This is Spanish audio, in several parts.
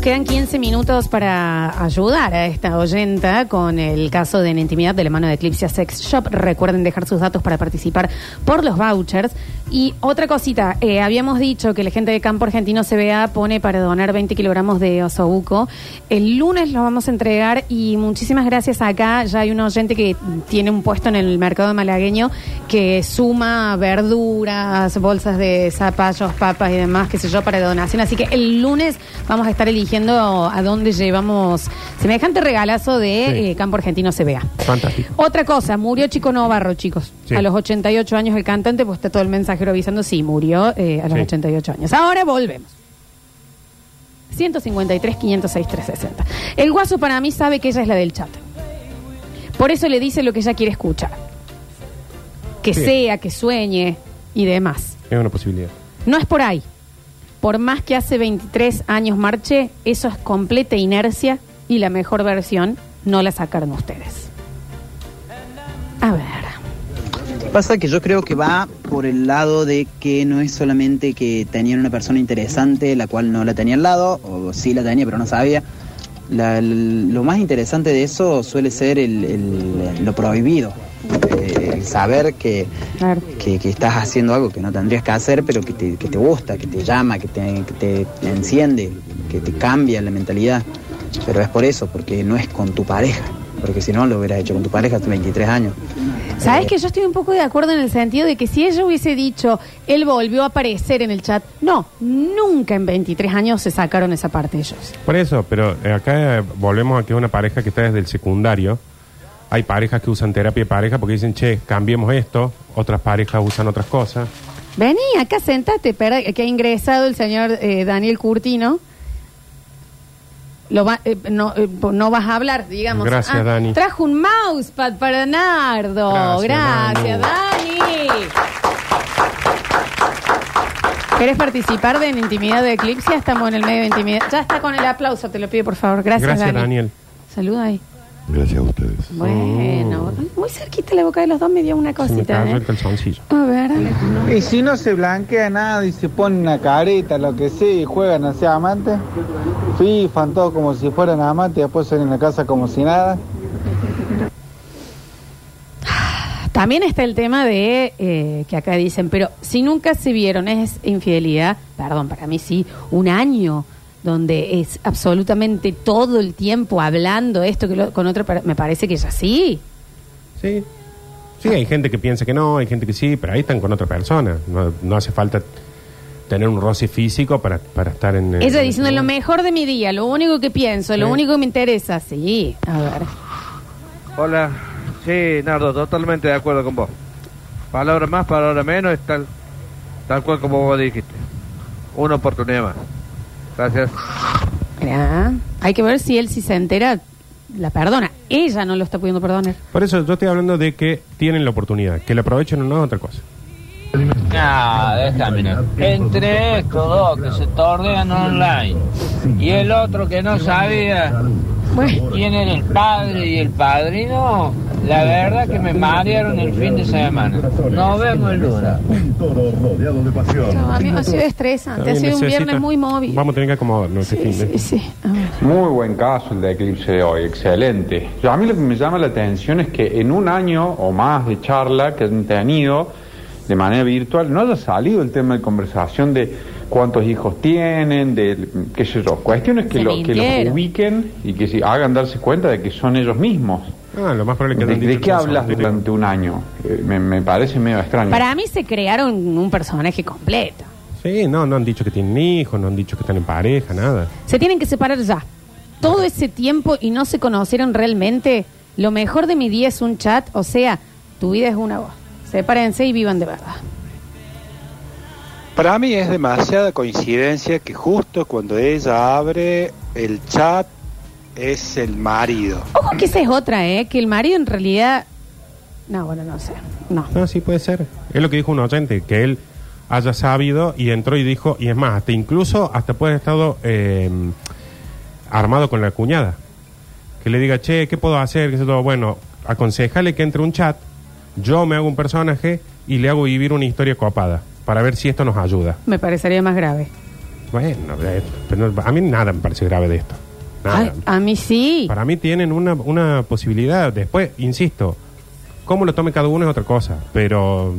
Quedan 15 minutos para ayudar a esta oyenta con el caso de en intimidad de la mano de Eclipse Sex Shop. Recuerden dejar sus datos para participar por los vouchers. Y otra cosita, eh, habíamos dicho que la gente de Campo Argentino CBA pone para donar 20 kilogramos de osobuco. El lunes lo vamos a entregar y muchísimas gracias acá. Ya hay un oyente que tiene un puesto en el mercado malagueño que suma verduras, bolsas de zapallos, papas y demás, qué sé yo, para donación. Así que el lunes vamos a estar eligiendo a dónde llevamos semejante regalazo de Sí. eh, Campo Argentino CBA. Fantástico. Otra cosa, murió Chico Novarro, chicos. Sí. A los 88 años el cantante, pues está todo el mensajero avisando, sí, murió eh, a los Sí. 88 años. Ahora volvemos. 153, 506, 360. El guaso para mí sabe que ella es la del chat. Por eso le dice lo que ella quiere escuchar. Que Sí. sea, que sueñe y demás. Es una posibilidad. No es por ahí. Por más que hace 23 años marche, eso es completa inercia y la mejor versión no la sacaron ustedes. A ver. Pasa que yo creo que va por el lado de que no es solamente que tenían una persona interesante, la cual no la tenía al lado, o sí la tenía pero no sabía. La- lo más interesante de eso suele ser el- lo prohibido. Eh, el saber que, Claro. que, que estás haciendo algo que no tendrías que hacer, pero que te, que te gusta, que te llama, que te, que te enciende, que te cambia la mentalidad. Pero es por eso, porque no es con tu pareja. Porque si no, lo hubieras hecho con tu pareja hace 23 años. ¿Sabes Eh, que yo estoy un poco de acuerdo en el sentido de que si ella hubiese dicho, él volvió a aparecer en el chat, no, nunca en 23 años se sacaron esa parte ellos. Por eso, pero eh, acá eh, volvemos a que es una pareja que está desde el secundario. Hay parejas que usan terapia de pareja porque dicen, che, cambiemos esto. Otras parejas usan otras cosas. Vení, acá sentate, espera, que ha ingresado el señor eh, Daniel Curtino. Lo va- eh, no, eh, no vas a hablar, digamos. Ah, Gracias, Dani. Trajo un mousepad para Nardo. Gracias, Gracias, Dani. ¿Querés participar de en Intimidad de Eclipse? Estamos en el medio de Intimidad. Ya está con el aplauso, te lo pido, por favor. Gracias, Gracias, Dani. Daniel. Saluda ahí. Gracias a ustedes. Bueno, muy cerquita la boca de los dos me dio una Se me cosita. cayó ¿eh? calzoncillo. A ver. Y si no se blanquea nada y se pone una careta, lo que sea, y juegan a ser amantes, fifan todo como si fueran amantes y después salen a la casa como si nada. También está el tema de eh, que acá dicen, pero si nunca se vieron, es infidelidad, perdón, para mí sí, un año donde es absolutamente todo el tiempo hablando esto que lo- con otro, per- me parece que ya sí. Sí. Sí, hay gente que piensa que no, hay gente que sí, pero ahí están con otra persona. No, no hace falta tener un roce físico para, para estar en... en- Ella diciendo lo mejor de mi día, lo único que pienso, lo Sí. único que me interesa, sí. A ver. Hola, sí, Nardo, totalmente de acuerdo con vos. Palabra más, palabra menos, es tal, tal cual como vos dijiste. Una oportunidad más. Gracias. Mirá, hay que ver si él si se entera, la perdona. Ella no lo está pudiendo perdonar. Por eso yo estoy hablando de que tienen la oportunidad. Que la aprovechen o no es otra cosa. Ah, déjame. no. Entre estos dos que se tornean online y el otro que no sabía Bueno, quién era el padre y el padrino, la verdad que me marearon el fin de semana. Nos vemos el lunes. Un toro rodeado de pasión. no, a mí me ha sido estresante, ha sido un necesita- viernes muy móvil. Vamos a tener que acomodarnos este Sí, fin de... sí, sí. A ver. Muy buen caso el de Eclipse de hoy, excelente. Yo, a mí lo que me llama la atención es que en un año o más de charla que han tenido de manera virtual no haya salido el tema de conversación de cuántos hijos tienen, de qué sé yo, cuestiones que, Se lo, que los mintieron. ubiquen y que se hagan darse cuenta de que son ellos mismos. Ah, lo más probable es que ¿De, hayan de qué cosas hablas durante un año? Eh, me, me parece medio extraño. Para mí se crearon un personaje completo. Sí, no, no han dicho que tienen hijos, no han dicho que están en pareja, nada. Se tienen que separar ya. Todo ese tiempo y no se conocieron realmente. Lo mejor de mi día es un chat, o sea, tu vida es una voz. Sepárense y vivan de verdad. Para mí es demasiada coincidencia que justo cuando ella abre el chat es el marido. Ojo que esa es otra, ¿eh? Que el marido en realidad... No, bueno, no sé. No. No, sí puede ser. Es lo que dijo un oyente, que él haya sabido y entró y dijo, y es más, hasta incluso, hasta puede haber estado eh, armado con la cuñada. Que le diga, che, ¿qué puedo hacer? Que sé todo. Bueno, aconsejale que entre un chat, yo me hago un personaje y le hago vivir una historia copada, para ver si esto nos ayuda. Me parecería más grave. Bueno, eh, pero a mí nada me parece grave de esto. Nada. Ay, a mí sí. Para mí tienen una, una posibilidad. Después, insisto, cómo lo tome cada uno es otra cosa, pero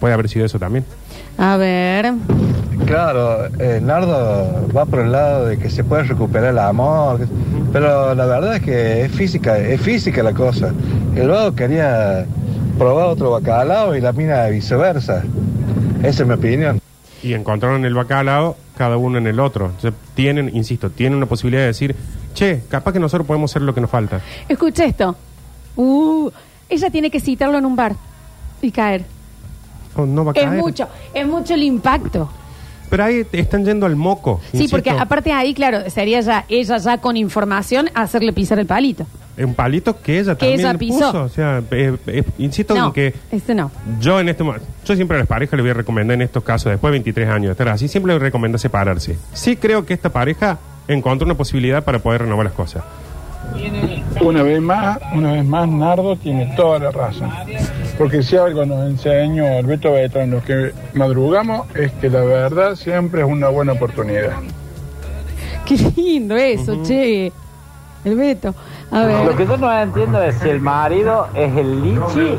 puede haber sido eso también. A ver. Claro, eh, Nardo va por el lado de que se puede recuperar el amor, pero la verdad es que es física, es física la cosa. El vago quería probar otro bacalao y la mina viceversa. Esa es mi opinión. Y encontraron el bacalao, cada uno en el otro. Entonces, tienen, insisto, tienen una posibilidad de decir, che, capaz que nosotros podemos hacer lo que nos falta. Escucha esto. Uh, ella tiene que citarlo en un bar y caer. Oh, no va a Es mucho, es mucho el impacto. Pero ahí te están yendo al moco. Sí, insisto. porque aparte ahí, claro, sería ya ella ya con información hacerle pisar el palito. Es un palito que ella Que también ella pisó. puso. O sea, eh, eh, insisto No, en que este no. yo en este momento, yo siempre a las parejas les voy a recomendar en estos casos, después de 23 años de estar así, siempre les recomiendo separarse. Sí creo que esta pareja encontró una posibilidad para poder renovar las cosas. Una vez más, una vez más, Nardo tiene toda la razón. Porque si algo nos enseñó el Beto Betón, los que madrugamos, es que la verdad siempre es una buena oportunidad. Qué lindo eso, che. El Beto. A ver. Lo que yo no entiendo es si el marido es el lichi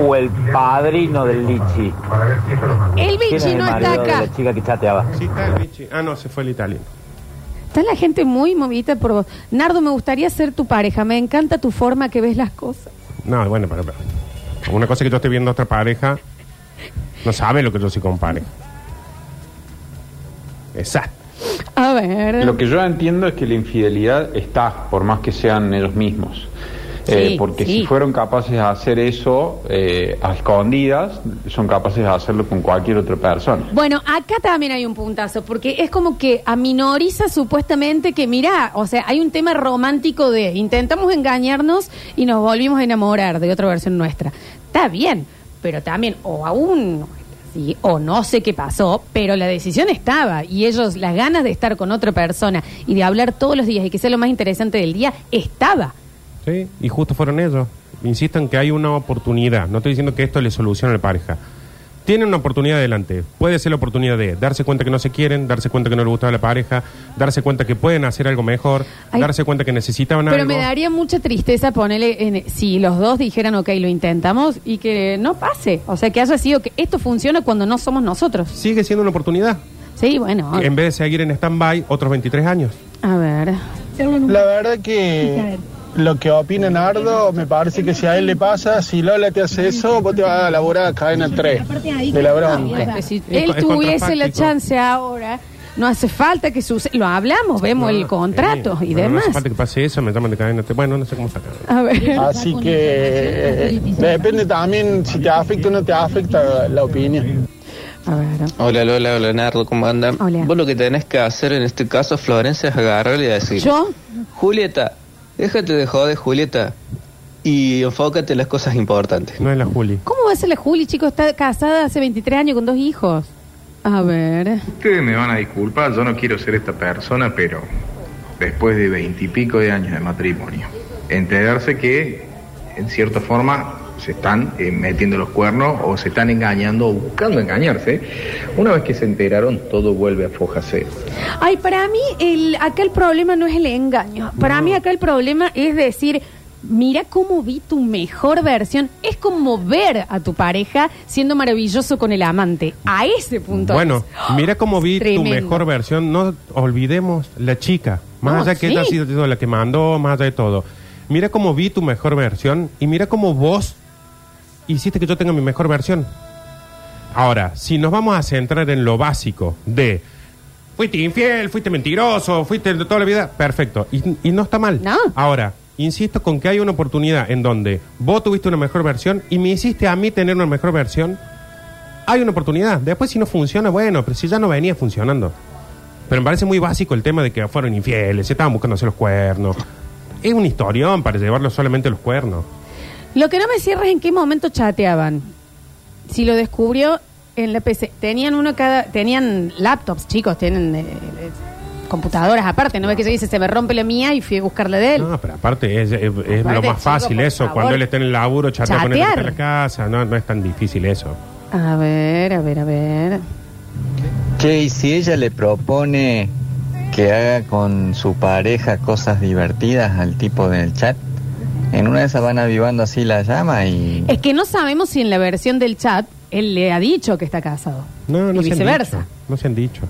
o el padrino del lichi. El ¿Quién es bichi el no está marido de acá. la chica que chateaba? Sí, está el bichi. Ah, no, se fue el italiano. Está la gente muy movida por vos. Nardo, me gustaría ser tu pareja. Me encanta tu forma que ves las cosas. No, bueno, pero, pero. Una cosa es que yo estoy viendo a otra pareja, no sabe lo que yo soy con pareja. Exacto. A ver. Lo que yo entiendo es que la infidelidad está, por más que sean ellos mismos. Sí, Eh, porque sí. si fueron capaces de hacer eso eh, a escondidas, son capaces de hacerlo con cualquier otra persona. Bueno, acá también hay un puntazo, porque es como que aminoriza supuestamente que, mira, o sea, hay un tema romántico de intentamos engañarnos y nos volvimos a enamorar de otra versión nuestra. Está bien, pero también, o aún, sí, o no sé qué pasó, pero la decisión estaba y ellos, las ganas de estar con otra persona y de hablar todos los días y que sea lo más interesante del día, estaba. Sí, y justo fueron ellos. Insisto en que hay una oportunidad. No estoy diciendo que esto le solucione a la pareja. Tienen una oportunidad adelante. Puede ser la oportunidad de darse cuenta que no se quieren, darse cuenta que no le gustaba la pareja, darse cuenta que pueden hacer algo mejor, Ay. darse cuenta que necesitaban Pero algo. me daría mucha tristeza ponerle en, si los dos dijeran, ok, lo intentamos y que no pase. O sea, que haya sido que esto funciona cuando no somos nosotros. Sigue siendo una oportunidad. Sí, bueno. En vez de seguir en stand-by otros 23 años. A ver. La verdad que lo que opina Nardo, me parece que si a él le pasa, si Lola te hace eso, vos te vas a laburar a cadena 3 de la bronca. Si Es él tuviese la chance ahora, no hace falta que suceda. Lo hablamos, vemos el contrato Sí, y bueno, No demás. hace falta que pase eso, me llaman de cadena. Bueno, no sé cómo sacar. A ver. Así que eh, depende también si te afecta o no te afecta la opinión. A ver. Hola Lola, hola Nardo, ¿cómo andan? Hola. Vos lo que tenés que hacer en este caso, Florencia, es agarrarle y decir... ¿Yo? Julieta, déjate de joder, Julieta, y enfócate en las cosas importantes. No es la Juli. ¿Cómo va a ser la Juli, chicos? Está casada hace 23 años con dos hijos. A ver. Ustedes me van a disculpar, yo no quiero ser esta persona, pero después de veintipico de años de matrimonio, enterarse que, en cierta forma, se están eh, metiendo los cuernos o se están engañando o buscando engañarse, una vez que se enteraron, todo vuelve a foja cero. Ay, para mí, el, acá el problema no es el engaño. Para mí, acá el problema es decir, mira cómo vi tu mejor versión. Es como ver a tu pareja siendo maravilloso con el amante. A ese punto. Bueno, es. mira cómo vi tu mejor versión. No olvidemos la chica. Más No, allá que sí. ella ha sido la que mandó, más allá de todo. Mira cómo vi tu mejor versión y mira cómo vos hiciste que yo tenga mi mejor versión. Ahora, si nos vamos a centrar en lo básico de fuiste infiel, fuiste mentiroso, fuiste de toda la vida, perfecto. Y, y no está mal. Ahora, insisto con que hay una oportunidad en donde vos tuviste una mejor versión y me hiciste a mí tener una mejor versión. Hay una oportunidad. Después, si no funciona, bueno, pero si ya no venía funcionando. Pero me parece muy básico el tema de que fueron infieles, se estaban buscando hacer los cuernos. Es un historión para llevarlo solamente los cuernos. Lo que no me cierra es en qué momento chateaban. Si lo descubrió en la PC. Tenían uno cada. Tenían laptops, chicos, tienen. eh, eh, computadoras aparte, no ves que se dice se me rompe la mía y fui a buscarla de él. No, pero aparte es, es- es Aparte, lo más chico, fácil por eso. favor. Cuando él está en el laburo, chatea con él Chatear. en la casa. No, no es tan difícil eso. A ver, a ver, a ver. Che, y si ella le propone que haga con su pareja cosas divertidas al tipo del chat, en una de esas van avivando así la llama y... Es que no sabemos si en la versión del chat él le ha dicho que está casado. No, no y se han viceversa. dicho. No se han dicho.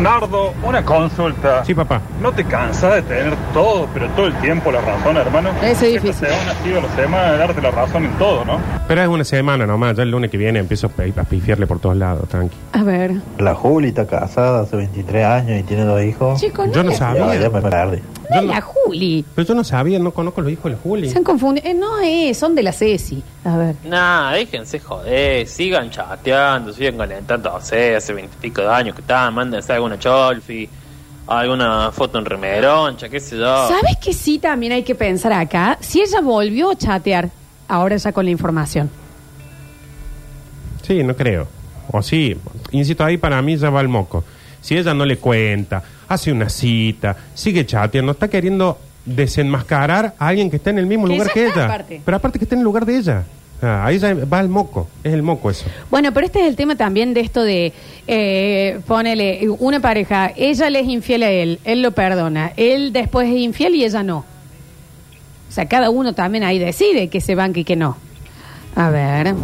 Nardo, una consulta. Sí, papá. ¿No te cansas de tener todo, pero todo el tiempo la razón, hermano? Eso es difícil. Esta semana ha sido la semana de darte la razón en todo, ¿no? Pero es una semana nomás. Ya el lunes que viene empiezo a pi- a pifiarle por todos lados, tranqui. A ver. La Juli está casada hace 23 años y tiene dos hijos. Chicos, Yo no sabía. Ya, ya me Es la Juli. Pero yo no sabía, no conozco los hijos de la Juli. Se han confundido. Eh, no es, son de la Ceci. A ver. Nah, déjense joder, sigan chateando, sigan calentándose, hace veintipico de años que están, mándense alguna cholfi, alguna foto en remeroncha, qué sé yo. ¿Sabes que sí también hay que pensar acá? Si ella volvió a chatear, ahora ya con la información. Sí, no creo. O sí, insisto, ahí para mí ya va el moco. Si ella no le cuenta, hace una cita, sigue chateando, está queriendo desenmascarar a alguien que está en el mismo Que lugar ya que está, ella. aparte. Pero aparte que está en el lugar de ella. Ah, ahí ya va el moco, es el moco eso. Bueno, pero este es el tema también de esto de, eh, ponele, una pareja, ella le es infiel a él, él lo perdona, él después es infiel y ella no. O sea, cada uno también ahí decide que se banque y que no. A ver.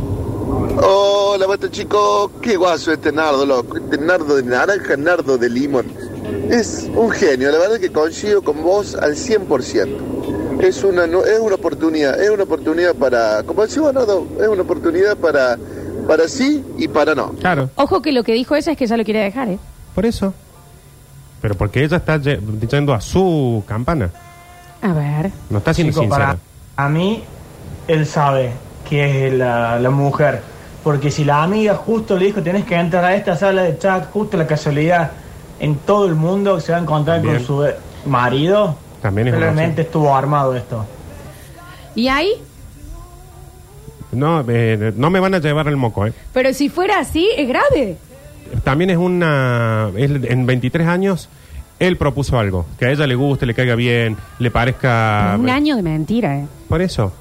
Hola, basta chicos, qué guaso este nardo, loco. Este nardo de naranja, nardo de limón. Es un genio, la verdad que coincido con vos al 100%. Es una, no- es una oportunidad, es una oportunidad para, como decimos Nardo, es una oportunidad para, para sí y para no. Claro. Ojo que lo que dijo ella es que ya lo quiere dejar, ¿eh? Por eso. Pero porque ella está ye- yendo a su campana. A ver. No está siendo Chico, sincera. para a mí, él sabe que es la, la mujer. Porque si la amiga justo le dijo, tenés que entrar a esta sala de chat, justo la casualidad, en todo el mundo se va a encontrar Bien. con su marido, También es realmente estuvo armado esto. ¿Y ahí? No, eh, no me van a llevar el moco, ¿eh? Pero si fuera así, es grave. También es una... él, en 23 años, él propuso algo. Que a ella le guste, le caiga bien, le parezca... Un año de mentira, ¿eh? Por eso.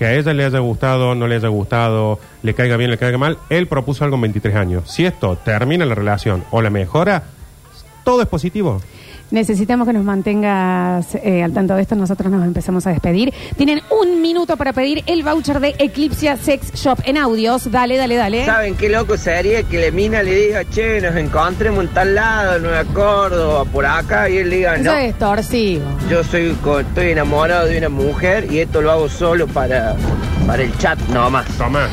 Que a ella le haya gustado, no le haya gustado, le caiga bien, le caiga mal. Él propuso algo en 23 años. Si esto termina la relación o la mejora, todo es positivo. Necesitamos que nos mantengas eh, al tanto de esto. Nosotros nos empezamos a despedir. Tienen un minuto para pedir el voucher de Eclipse Sex Shop en audios. Dale, dale, dale. ¿Saben qué loco sería que la mina le diga, che, nos encontremos en tal lado, en Nueva Córdoba, por acá, y él diga, Eso no, es torcido. yo soy, co- estoy enamorado de una mujer y esto lo hago solo para, para el chat nomás. Toma.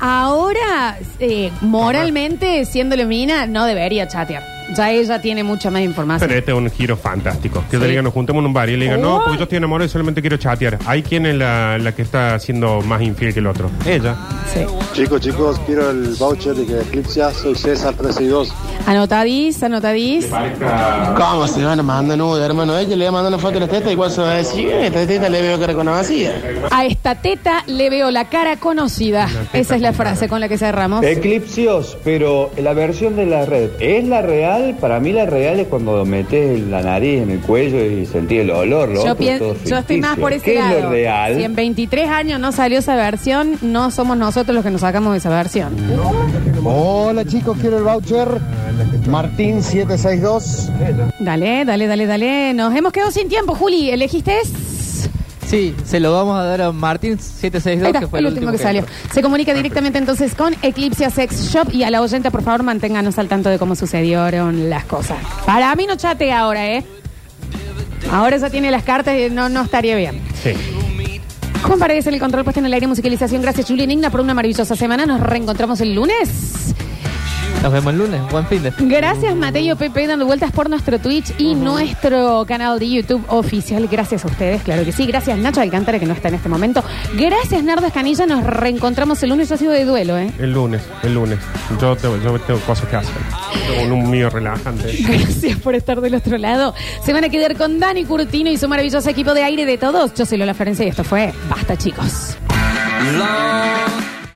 Ahora, eh, moralmente, siendo mina, no debería chatear. Ya ella tiene mucha más información. Pero este es un giro fantástico. Que Sí. le digan, nos juntemos en un bar y le digan, no, porque yo estoy enamorado y solamente quiero chatear. Hay quien es la, la que está siendo más infiel que el otro. Ella. Chicos, chicos, quiero el voucher de que Eclipse, soy César 362. Anotadís, anotadís. ¿Cómo se van a mandar nudo, hermano? Ella le va a mandar una foto de la teta, igual se va a decir, "Eh, esta teta le veo cara conocida. A esta teta le veo la cara conocida. Esa es la frase con la que cerramos. Eclipsios, pero la versión de la red, ¿es la real? Para mí la real es cuando metes la nariz en el cuello y sentís el olor. Lo Yo, otro todo yo estoy más por ese ¿Qué lado. es lo real? Si en 23 años no salió esa versión, no somos nosotros los que nos sacamos de esa versión. Hola chicos, quiero el voucher. Martín 762. Dale, dale, dale, dale. Nos hemos quedado sin tiempo, Juli. ¿Elegiste? Sí, se lo vamos a dar a Martín Ahí 762, está, que fue el último que salió. Se comunica directamente entonces con Eclipse Sex Shop y a la oyente, por favor, manténganos al tanto de cómo sucedieron las cosas. Para mí no chate ahora, ¿eh? Ahora ya tiene las cartas y no, no estaría bien. Sí. Juan Paredes en el control puesto en el aire musicalización. Gracias, Julián Igna, por una maravillosa semana. Nos reencontramos el lunes. Nos vemos el lunes. Buen fin de. Gracias, Mateo Pepe, dando vueltas por nuestro Twitch y nuestro canal de YouTube oficial. Gracias a ustedes, claro que sí. Gracias, Nacho Alcántara, que no está en este momento. Gracias, Nardo Escanilla. Nos reencontramos el lunes. Yo ha sido de duelo, ¿eh? El lunes, el lunes. Yo tengo, yo tengo cosas que hacer. Tengo un mío relajante. Gracias por estar del otro lado. Se van a quedar con Dani Curtino y su maravilloso equipo de aire de todos. Yo soy Lola Florencia y esto fue Basta, chicos. Long